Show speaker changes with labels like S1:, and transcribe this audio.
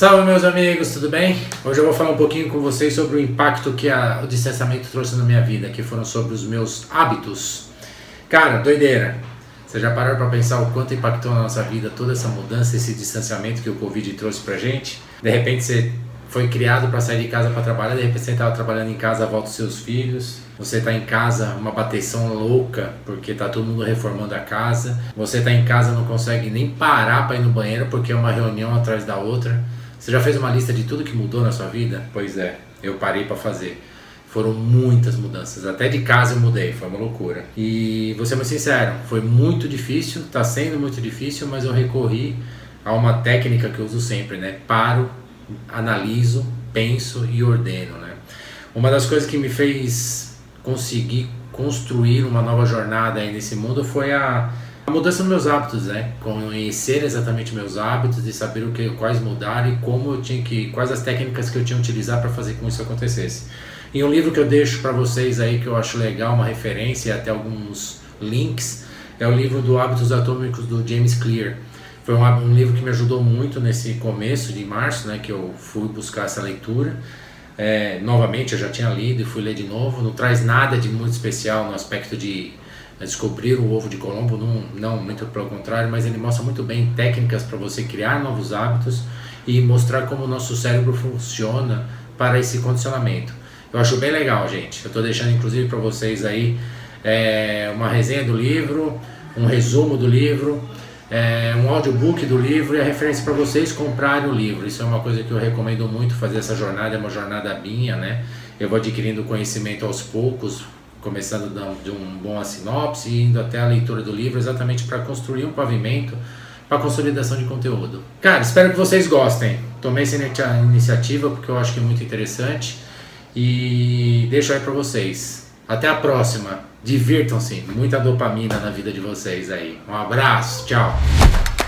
S1: Salve meus amigos, tudo bem? Hoje eu vou falar um pouquinho com vocês sobre o impacto que a, o distanciamento trouxe na minha vida, que foram sobre os meus hábitos. Cara, doideira. Você já parou para pensar o quanto impactou na nossa vida toda essa mudança, esse distanciamento que o Covid trouxe pra gente? De repente você foi criado para sair de casa para trabalhar, de repente você estava trabalhando em casa, volta os seus filhos, você está em casa, uma bateção louca, porque tá todo mundo reformando a casa, você está em casa, não consegue nem parar para ir no banheiro, porque é uma reunião atrás da outra. Você já fez uma lista de tudo que mudou na sua vida? Pois é, eu parei para fazer. Foram muitas mudanças, até de casa eu mudei, foi uma loucura. E vou ser muito sincero, foi muito difícil, está sendo muito difícil, mas eu recorri a uma técnica que eu uso sempre, né? Paro, analiso, penso e ordeno, né? Uma das coisas que me fez conseguir construir uma nova jornada aí nesse mundo foi a a mudança nos meus hábitos, né? Conhecer exatamente meus hábitos e saber o que, quais mudar e como eu tinha que, quais as técnicas que eu tinha que utilizar para fazer com isso acontecesse. E um livro que eu deixo para vocês aí que eu acho legal, uma referência e até alguns links, é o livro do Hábitos Atômicos do James Clear. Foi um, um livro que me ajudou muito nesse começo de março, né? Que eu fui buscar essa leitura. É, novamente, eu já tinha lido e fui ler de novo. Não traz nada de muito especial no aspecto de descobrir o ovo de Colombo, não, não, muito pelo contrário, mas ele mostra muito bem técnicas para você criar novos hábitos e mostrar como o nosso cérebro funciona para esse condicionamento. Eu acho bem legal, gente. Eu estou deixando inclusive para vocês aí é, uma resenha do livro, um resumo do livro, é, um audiobook do livro e a referência para vocês comprarem o livro. Isso é uma coisa que eu recomendo muito fazer essa jornada, é uma jornada minha, né? Eu vou adquirindo conhecimento aos poucos, começando de um bom sinopse e indo até a leitura do livro, exatamente para construir um pavimento para consolidação de conteúdo. Cara, espero que vocês gostem. Tomei essa iniciativa porque eu acho que é muito interessante e deixo aí para vocês. Até a próxima. Divirtam-se. Muita dopamina na vida de vocês aí. Um abraço. Tchau.